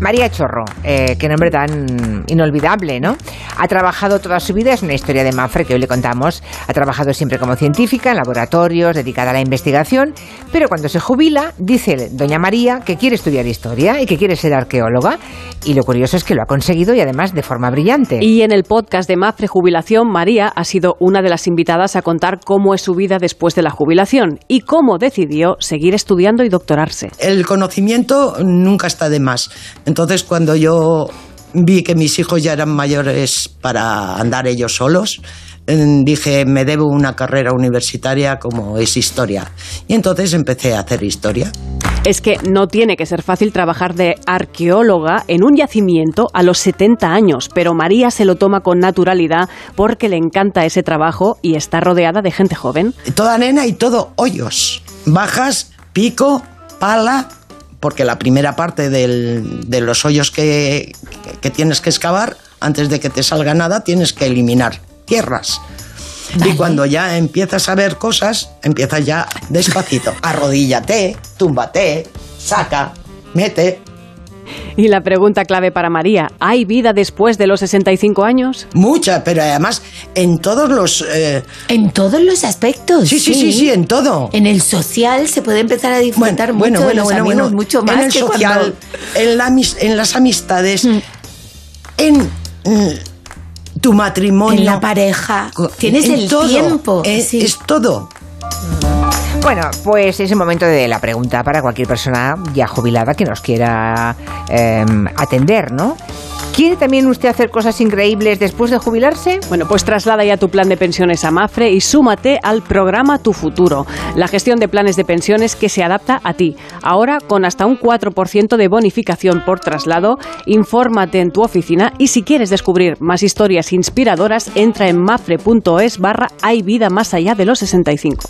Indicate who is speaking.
Speaker 1: María Chorro, eh, qué nombre tan inolvidable, ¿no? Ha trabajado toda su vida, es una historia de Mafre que hoy le contamos. Ha trabajado siempre como científica en laboratorios, dedicada a la investigación, pero cuando se jubila, dice doña María que quiere estudiar historia y que quiere ser arqueóloga. Y lo curioso es que lo ha conseguido y además de forma brillante.
Speaker 2: Y en el podcast de Mafre Jubilación, María ha sido una de las invitadas a contar cómo es su vida después de la jubilación y cómo decidió seguir estudiando y doctorarse.
Speaker 3: El conocimiento nunca está de más. Entonces, cuando yo vi que mis hijos ya eran mayores para andar ellos solos, eh, dije, me debo una carrera universitaria como es historia. Y entonces empecé a hacer historia.
Speaker 2: Es que no tiene que ser fácil trabajar de arqueóloga en un yacimiento a los 70 años, pero María se lo toma con naturalidad porque le encanta ese trabajo y está rodeada de gente joven.
Speaker 3: Toda nena y todo hoyos. Bajas, pico, pala, porque la primera parte del- de los hoyos que, que tienes que excavar, antes de que te salga nada, tienes que eliminar tierras. Y cuando ya empiezas a ver cosas, empiezas ya despacito. Arrodíllate, túmbate, saca, mete.
Speaker 2: Y la pregunta clave para María, ¿hay vida después de los 65 años?
Speaker 3: Mucha, pero además en todos los... eh,
Speaker 4: En todos los aspectos.
Speaker 3: sí, sí, sí, sí, en todo.
Speaker 4: En el social se puede empezar a disfrutar
Speaker 3: Bueno,
Speaker 4: mucho
Speaker 3: bueno,
Speaker 4: de los
Speaker 3: bueno,
Speaker 4: amigos,
Speaker 3: bueno.
Speaker 4: mucho más
Speaker 3: en el
Speaker 4: que
Speaker 3: social,
Speaker 4: cuando...
Speaker 3: en, la en las amistades, en mm, tu matrimonio.
Speaker 4: En la pareja. Tienes
Speaker 3: en
Speaker 4: el
Speaker 3: todo.
Speaker 4: tiempo.
Speaker 3: Es,
Speaker 4: sí.
Speaker 3: es todo.
Speaker 1: Bueno, pues es el momento de la pregunta para cualquier persona ya jubilada que nos quiera eh, atender, ¿no? ¿Quiere también usted hacer cosas increíbles después de jubilarse?
Speaker 2: Bueno, pues traslada ya tu plan de pensiones a Mafre y súmate al programa Tu Futuro, la gestión de planes de pensiones que se adapta a ti. Ahora con hasta un 4% de bonificación por traslado, infórmate en tu oficina y si quieres descubrir más historias inspiradoras, entra en mafre.es barra hay vida más allá de los 65.